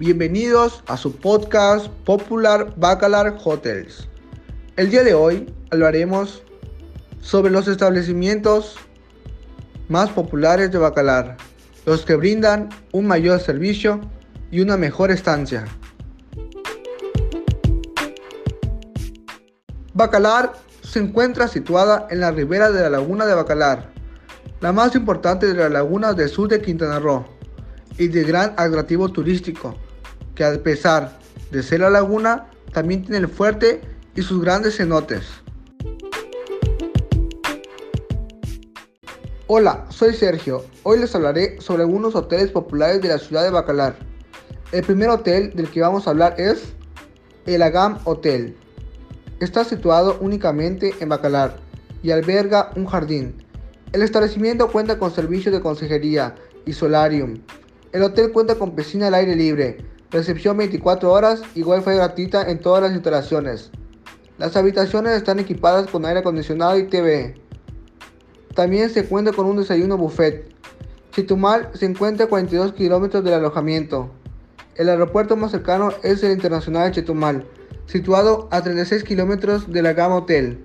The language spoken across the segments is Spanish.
Bienvenidos a su podcast Popular Bacalar Hotels. El día de hoy hablaremos sobre los establecimientos más populares de Bacalar, los que brindan un mayor servicio y una mejor estancia. Bacalar se encuentra situada en la ribera de la laguna de Bacalar, la más importante de las lagunas del sur de Quintana Roo y de gran atractivo turístico, que a pesar de ser la laguna, también tiene el fuerte y sus grandes cenotes. Hola, soy Sergio. Hoy les hablaré sobre algunos hoteles populares de la ciudad de Bacalar. El primer hotel del que vamos a hablar es el Agam Hotel. Está situado únicamente en Bacalar y alberga un jardín. El establecimiento cuenta con servicios de consejería y solarium. El hotel cuenta con piscina al aire libre, recepción 24 horas y wifi gratuita en todas las instalaciones. Las habitaciones están equipadas con aire acondicionado y TV. También se cuenta con un desayuno buffet. Chitumal se encuentra a 42 kilómetros del alojamiento. El aeropuerto más cercano es el Internacional de Chetumal, situado a 36 kilómetros de la Gama Hotel.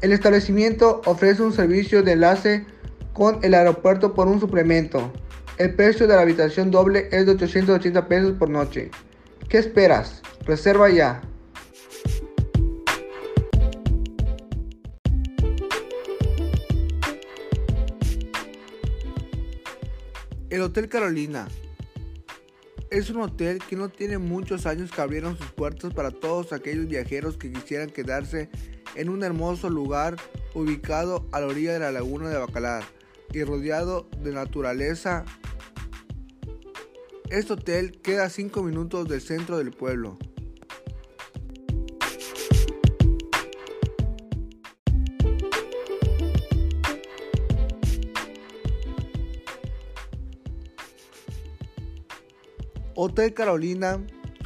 El establecimiento ofrece un servicio de enlace con el aeropuerto por un suplemento. El precio de la habitación doble es de 880 pesos por noche. ¿Qué esperas? Reserva ya. El Hotel Carolina es un hotel que no tiene muchos años que abrieron sus puertas para todos aquellos viajeros que quisieran quedarse en un hermoso lugar ubicado a la orilla de la laguna de Bacalar y rodeado de naturaleza. Este hotel queda a 5 minutos del centro del pueblo. Hotel Carolina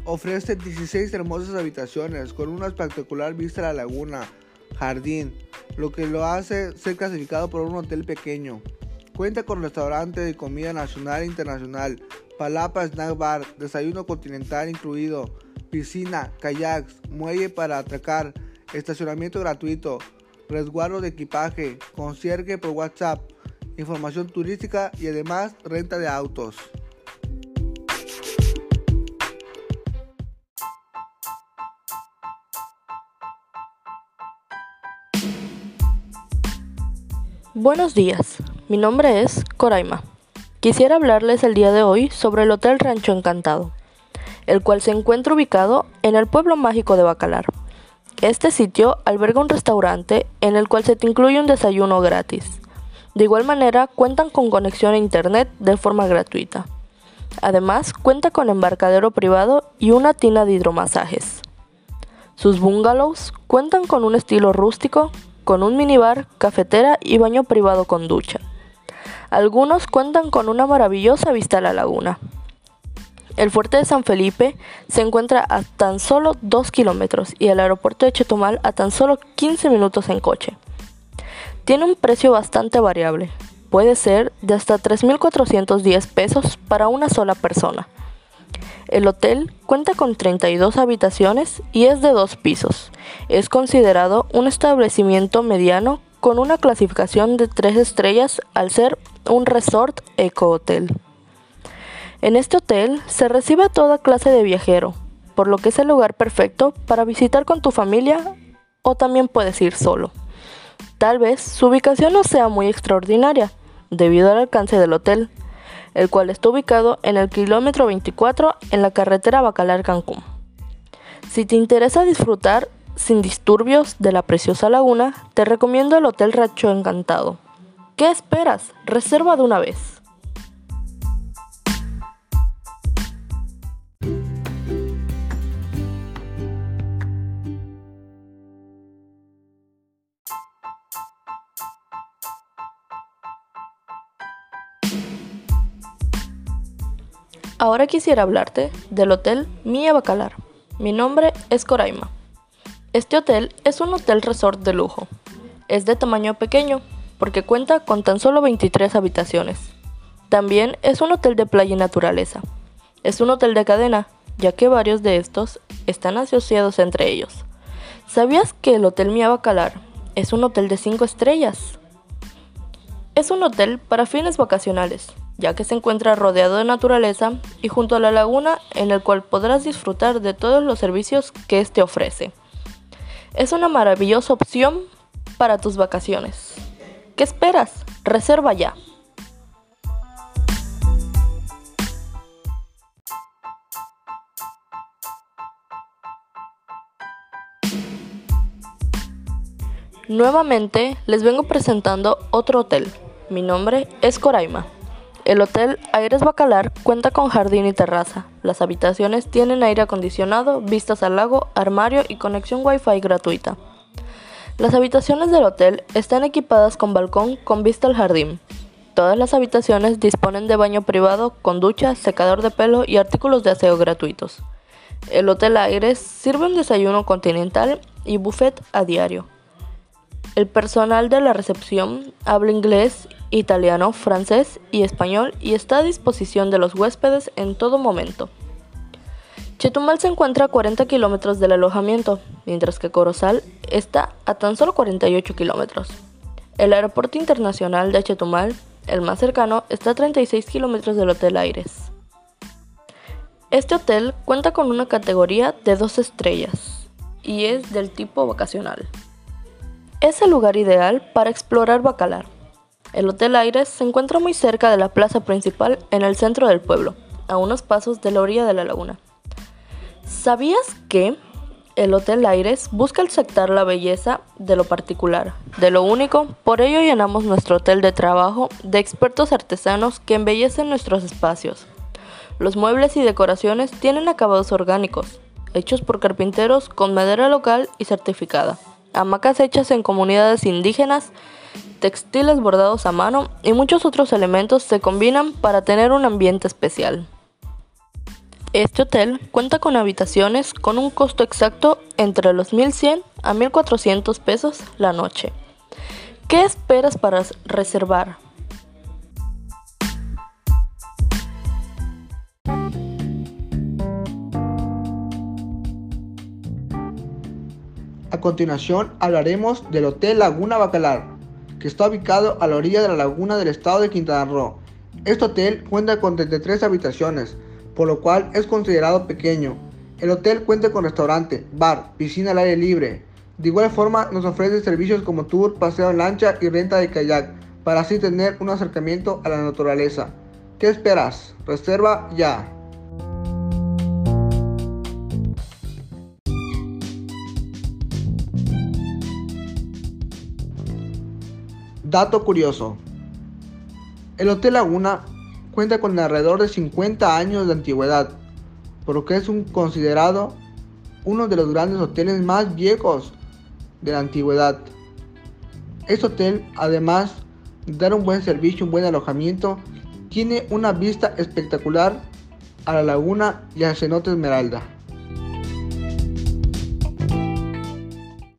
ofrece 16 hermosas habitaciones con una espectacular vista a la laguna, jardín, lo que lo hace ser clasificado por un hotel pequeño. Cuenta con restaurante de comida nacional e internacional, palapa snack bar, desayuno continental incluido, piscina, kayaks, muelle para atracar, estacionamiento gratuito, resguardo de equipaje, concierge por WhatsApp, información turística y además renta de autos. Buenos días, mi nombre es Coraima. Quisiera hablarles el día de hoy sobre el Hotel Rancho Encantado, el cual se encuentra ubicado en el pueblo mágico de Bacalar. Este sitio alberga un restaurante en el cual se te incluye un desayuno gratis. De igual manera, cuentan con conexión a internet de forma gratuita. Además, cuenta con embarcadero privado y una tina de hidromasajes. Sus bungalows cuentan con un estilo rústico con un minibar, cafetera y baño privado con ducha. Algunos cuentan con una maravillosa vista a la laguna. El fuerte de San Felipe se encuentra a tan solo 2 kilómetros y el aeropuerto de Chetumal a tan solo 15 minutos en coche. Tiene un precio bastante variable, puede ser de hasta 3.410 pesos para una sola persona. El hotel cuenta con 32 habitaciones y es de dos pisos. Es considerado un establecimiento mediano con una clasificación de 3 estrellas al ser un resort eco-hotel. En este hotel se recibe a toda clase de viajero, por lo que es el lugar perfecto para visitar con tu familia o también puedes ir solo. Tal vez su ubicación no sea muy extraordinaria, debido al alcance del hotel, el cual está ubicado en el kilómetro 24 en la carretera Bacalar-Cancún. Si te interesa disfrutar sin disturbios de la preciosa laguna, te recomiendo el Hotel Racho Encantado. ¿Qué esperas? Reserva de una vez. Ahora quisiera hablarte del Hotel Mia Bacalar. Mi nombre es Coraima. Este hotel es un hotel resort de lujo. Es de tamaño pequeño porque cuenta con tan solo 23 habitaciones. También es un hotel de playa y naturaleza. Es un hotel de cadena, ya que varios de estos están asociados entre ellos. ¿Sabías que el Hotel Mia Bacalar es un hotel de 5 estrellas? Es un hotel para fines vacacionales, ya que se encuentra rodeado de naturaleza y junto a la laguna en el cual podrás disfrutar de todos los servicios que éste ofrece. Es una maravillosa opción para tus vacaciones. ¿Qué esperas? Reserva ya. Nuevamente les vengo presentando otro hotel. Mi nombre es Coraima. El Hotel Aires Bacalar cuenta con jardín y terraza. Las habitaciones tienen aire acondicionado, vistas al lago, armario y conexión Wi-Fi gratuita. Las habitaciones del hotel están equipadas con balcón con vista al jardín. Todas las habitaciones disponen de baño privado con ducha, secador de pelo y artículos de aseo gratuitos. El Hotel Aires sirve un desayuno continental y buffet a diario. El personal de la recepción habla inglés, italiano, francés y español y está a disposición de los huéspedes en todo momento. Chetumal se encuentra a 40 kilómetros del alojamiento, mientras que Corozal está a tan solo 48 kilómetros. El aeropuerto internacional de Chetumal, el más cercano, está a 36 kilómetros del Hotel Aires. Este hotel cuenta con una categoría de dos estrellas y es del tipo vacacional. Es el lugar ideal para explorar Bacalar. El Hotel Aires se encuentra muy cerca de la plaza principal en el centro del pueblo, a unos pasos de la orilla de la laguna. ¿Sabías que el Hotel Aires busca aceptar la belleza de lo particular, de lo único? Por ello llenamos nuestro hotel de trabajo de expertos artesanos que embellecen nuestros espacios. Los muebles y decoraciones tienen acabados orgánicos, hechos por carpinteros con madera local y certificada hamacas hechas en comunidades indígenas, textiles bordados a mano y muchos otros elementos se combinan para tener un ambiente especial. Este hotel cuenta con habitaciones con un costo exacto entre los 1100 a 1400 pesos la noche. ¿Qué esperas para reservar? A continuación hablaremos del Hotel Laguna Bacalar, que está ubicado a la orilla de la laguna del estado de Quintana Roo. Este hotel cuenta con 33 habitaciones, por lo cual es considerado pequeño. El hotel cuenta con restaurante, bar, piscina al aire libre. De igual forma nos ofrece servicios como tour, paseo en lancha y renta de kayak, para así tener un acercamiento a la naturaleza. ¿Qué esperas? Reserva ya. Dato curioso. El Hotel Laguna cuenta con alrededor de 50 años de antigüedad, por lo que es un considerado uno de los grandes hoteles más viejos de la antigüedad. Este hotel, además de dar un buen servicio, un buen alojamiento, tiene una vista espectacular a la laguna y al cenote Esmeralda.